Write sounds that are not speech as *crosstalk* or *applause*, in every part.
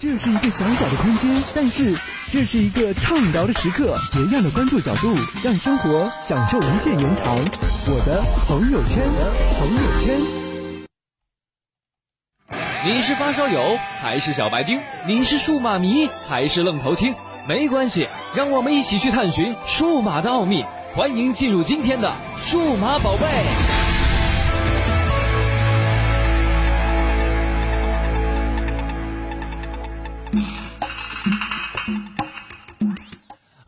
这是一个小小的空间，但是这是一个畅聊的时刻。别样的关注角度，让生活享受无限延长。我的朋友圈，朋友圈。你是发烧友还是小白丁？你是数码迷还是愣头青？没关系，让我们一起去探寻数码的奥秘。欢迎进入今天的数码宝贝。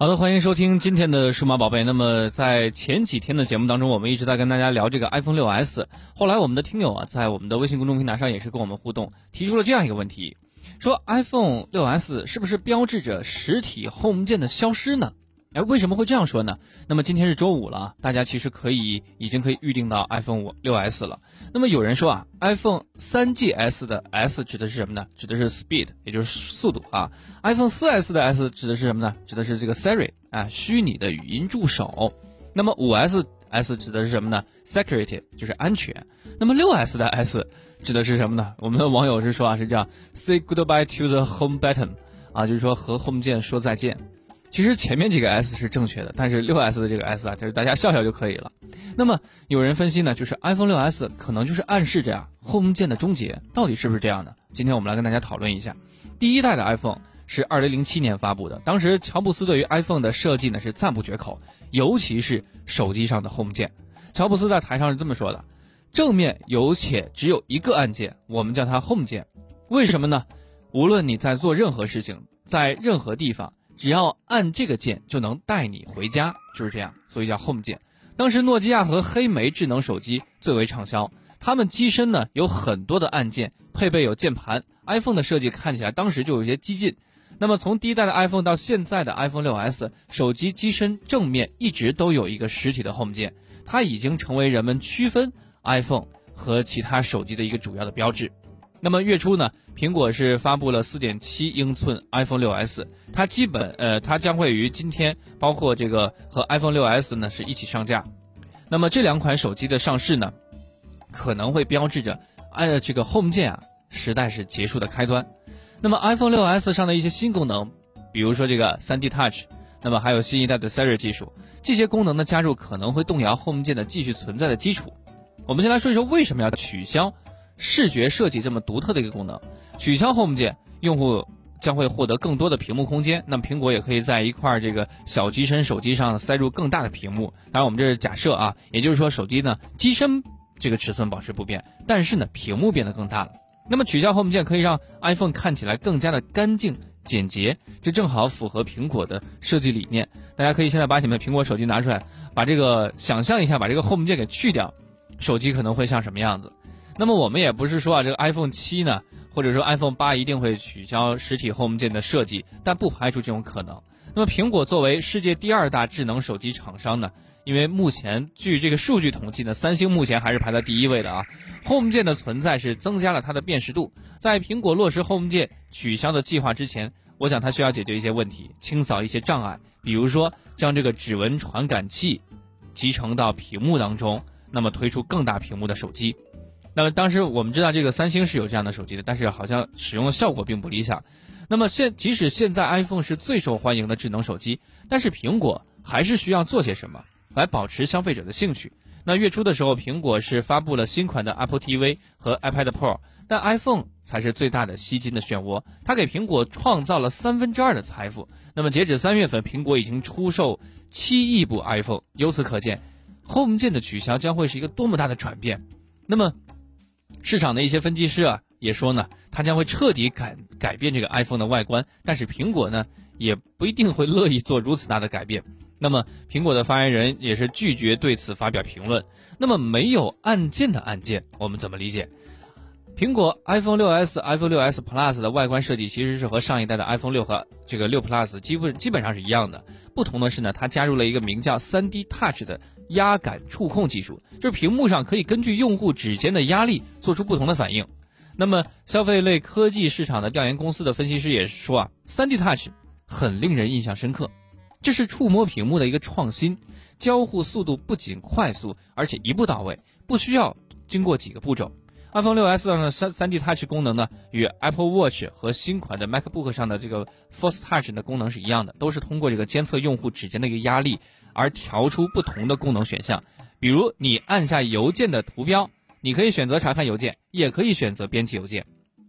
好的，欢迎收听今天的数码宝贝。那么在前几天的节目当中，我们一直在跟大家聊这个 iPhone 6s。后来我们的听友啊，在我们的微信公众平台上也是跟我们互动，提出了这样一个问题：说 iPhone 6s 是不是标志着实体 Home 键的消失呢？哎，为什么会这样说呢？那么今天是周五了，大家其实可以已经可以预定到 iPhone 五六 S 了。那么有人说啊，iPhone 三 GS 的 S 指的是什么呢？指的是 Speed，也就是速度啊。iPhone 四 S 的 S 指的是什么呢？指的是这个 Siri 啊，虚拟的语音助手。那么五 S S 指的是什么呢？Security，就是安全。那么六 S 的 S 指的是什么呢？我们的网友是说啊，是这样：Say goodbye to the Home button，啊，就是说和 Home 键说再见。其实前面几个 S 是正确的，但是六 S 的这个 S 啊，就是大家笑笑就可以了。那么有人分析呢，就是 iPhone 六 S 可能就是暗示着呀 Home 键的终结，到底是不是这样的？今天我们来跟大家讨论一下。第一代的 iPhone 是二零零七年发布的，当时乔布斯对于 iPhone 的设计呢是赞不绝口，尤其是手机上的 Home 键。乔布斯在台上是这么说的：正面有且只有一个按键，我们叫它 Home 键。为什么呢？无论你在做任何事情，在任何地方。只要按这个键就能带你回家，就是这样，所以叫 Home 键。当时诺基亚和黑莓智能手机最为畅销，它们机身呢有很多的按键，配备有键盘。iPhone 的设计看起来当时就有些激进。那么从第一代的 iPhone 到现在的 iPhone 6s，手机机身正面一直都有一个实体的 Home 键，它已经成为人们区分 iPhone 和其他手机的一个主要的标志。那么月初呢，苹果是发布了4.7英寸 iPhone 6s，它基本呃，它将会于今天，包括这个和 iPhone 6s 呢是一起上架。那么这两款手机的上市呢，可能会标志着按这个 Home 键啊时代是结束的开端。那么 iPhone 6s 上的一些新功能，比如说这个 3D Touch，那么还有新一代的 Siri 技术，这些功能的加入可能会动摇 Home 键的继续存在的基础。我们先来说一说为什么要取消。视觉设计这么独特的一个功能，取消 Home 键，用户将会获得更多的屏幕空间。那么苹果也可以在一块这个小机身手机上塞入更大的屏幕。当然，我们这是假设啊，也就是说手机呢机身这个尺寸保持不变，但是呢屏幕变得更大了。那么取消 Home 键可以让 iPhone 看起来更加的干净简洁，这正好符合苹果的设计理念。大家可以现在把你们苹果手机拿出来，把这个想象一下，把这个 Home 键给去掉，手机可能会像什么样子？那么我们也不是说啊，这个 iPhone 七呢，或者说 iPhone 八一定会取消实体 Home 键的设计，但不排除这种可能。那么苹果作为世界第二大智能手机厂商呢，因为目前据这个数据统计呢，三星目前还是排在第一位的啊。Home 键的存在是增加了它的辨识度。在苹果落实 Home 键取消的计划之前，我想它需要解决一些问题，清扫一些障碍，比如说将这个指纹传感器集成到屏幕当中，那么推出更大屏幕的手机。那么当时我们知道这个三星是有这样的手机的，但是好像使用的效果并不理想。那么现即使现在 iPhone 是最受欢迎的智能手机，但是苹果还是需要做些什么来保持消费者的兴趣。那月初的时候，苹果是发布了新款的 Apple TV 和 iPad Pro，但 iPhone 才是最大的吸金的漩涡，它给苹果创造了三分之二的财富。那么截止三月份，苹果已经出售七亿部 iPhone，由此可见，Home 键的取消将会是一个多么大的转变。那么。市场的一些分析师啊，也说呢，它将会彻底改改变这个 iPhone 的外观，但是苹果呢，也不一定会乐意做如此大的改变。那么，苹果的发言人也是拒绝对此发表评论。那么，没有按键的按键，我们怎么理解？苹果 iPhone 6s、iPhone 6s Plus 的外观设计其实是和上一代的 iPhone 6和这个6 Plus 基本基本上是一样的，不同的是呢，它加入了一个名叫 3D Touch 的。压感触控技术，就是屏幕上可以根据用户指尖的压力做出不同的反应。那么，消费类科技市场的调研公司的分析师也说啊，3D Touch 很令人印象深刻，这是触摸屏幕的一个创新，交互速度不仅快速，而且一步到位，不需要经过几个步骤。iPhone 6s 上的三三 D Touch 功能呢，与 Apple Watch 和新款的 MacBook 上的这个 Force Touch 的功能是一样的，都是通过这个监测用户指尖的一个压力而调出不同的功能选项。比如你按下邮件的图标，你可以选择查看邮件，也可以选择编辑邮件。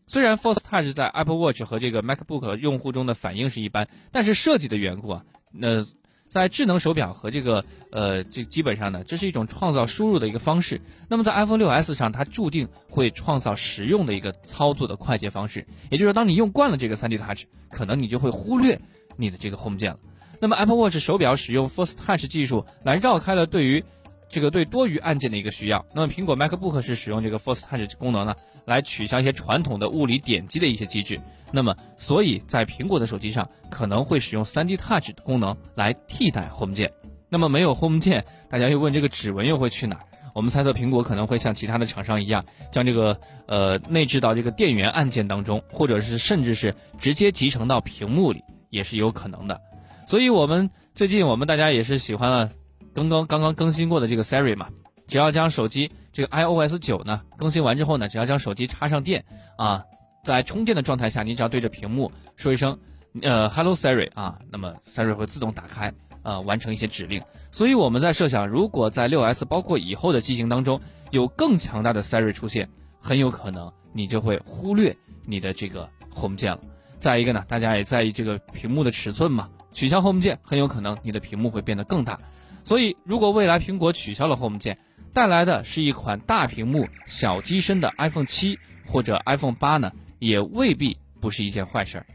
虽然 Force Touch 在 Apple Watch 和这个 MacBook 用户中的反应是一般，但是设计的缘故啊，那。在智能手表和这个呃，这基本上呢，这是一种创造输入的一个方式。那么在 iPhone 6s 上，它注定会创造实用的一个操作的快捷方式。也就是说，当你用惯了这个 3D Touch，可能你就会忽略你的这个 Home 键了。那么 Apple Watch 手表使用 Force Touch 技术来绕开了对于这个对多余按键的一个需要。那么苹果 MacBook 是使用这个 Force Touch 功能呢，来取消一些传统的物理点击的一些机制。那么，所以在苹果的手机上可能会使用 3D Touch 功能来替代 Home 键。那么没有 Home 键，大家又问这个指纹又会去哪儿？我们猜测苹果可能会像其他的厂商一样，将这个呃内置到这个电源按键当中，或者是甚至是直接集成到屏幕里，也是有可能的。所以我们最近我们大家也是喜欢了刚刚刚刚更新过的这个 Siri 嘛，只要将手机这个 iOS 九呢更新完之后呢，只要将手机插上电啊。在充电的状态下，你只要对着屏幕说一声，呃，Hello Siri 啊，那么 Siri 会自动打开，呃，完成一些指令。所以我们在设想，如果在 6S 包括以后的机型当中有更强大的 Siri 出现，很有可能你就会忽略你的这个 Home 键了。再一个呢，大家也在意这个屏幕的尺寸嘛，取消 Home 键，很有可能你的屏幕会变得更大。所以，如果未来苹果取消了 Home 键，带来的是一款大屏幕、小机身的 iPhone 七或者 iPhone 八呢？也未必不是一件坏事儿。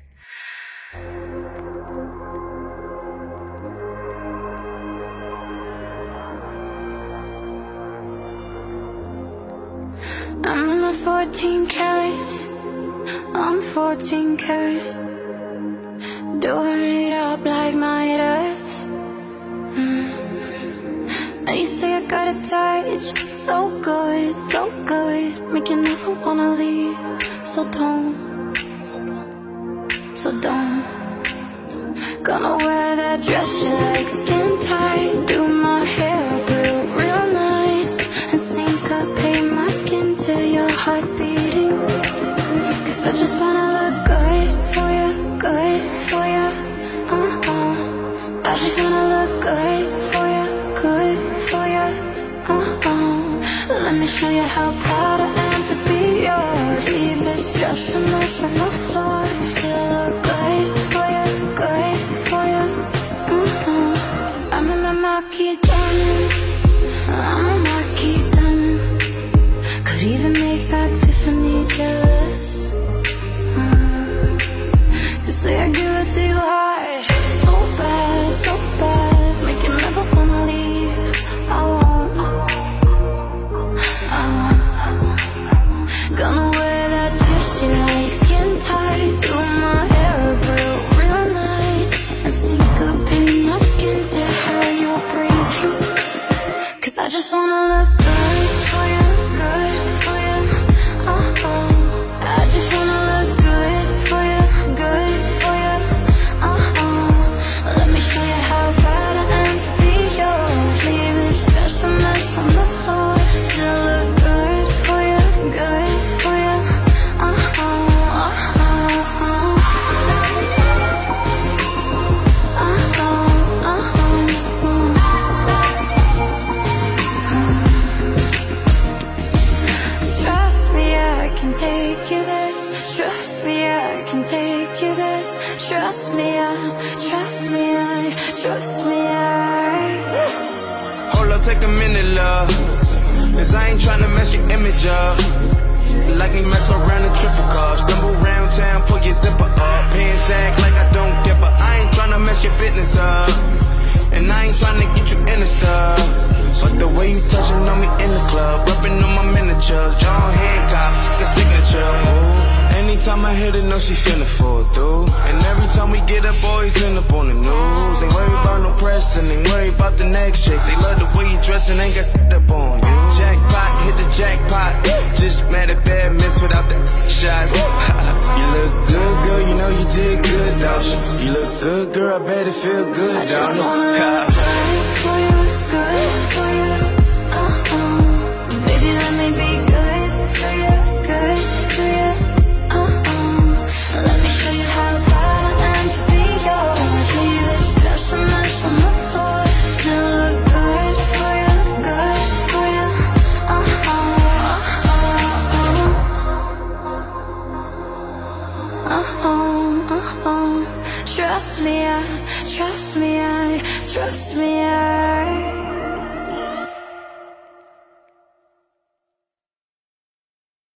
I'm in my 14 carats, I'm 14 carat. Doing it up like my ass. Mm. you say I got a touch, so good, so good. Make you never wanna leave so don't, so don't Gonna wear that dress you like, skin tight Do my hair up real, real nice And syncopate my skin to your heart how proud I am to be yours. Leave this dress a mess on the floor Still look good for you, good for you mm -hmm. I'm in my marquee diamonds me mess around in triple cup. Stumble round town, pull your zipper up. Pants act like I don't give. I ain't tryna mess your business up. And I ain't tryna get you in the stuff. But the way you touching on me in the club, rubbing on my miniatures, John Hancock, the signature. Ooh. Anytime I hit it, know she finna fall through. And every time we get up, always end up on the news. Ain't worried about no pressing, ain't worried about the next shake. They love the way you dressing, ain't got up on you. Jackpot, hit the jackpot. Just mad at bad miss without the shots. *laughs* you look good, girl, you know you did good, don't you? You look good, girl, I bet it feel good, don't you? *laughs*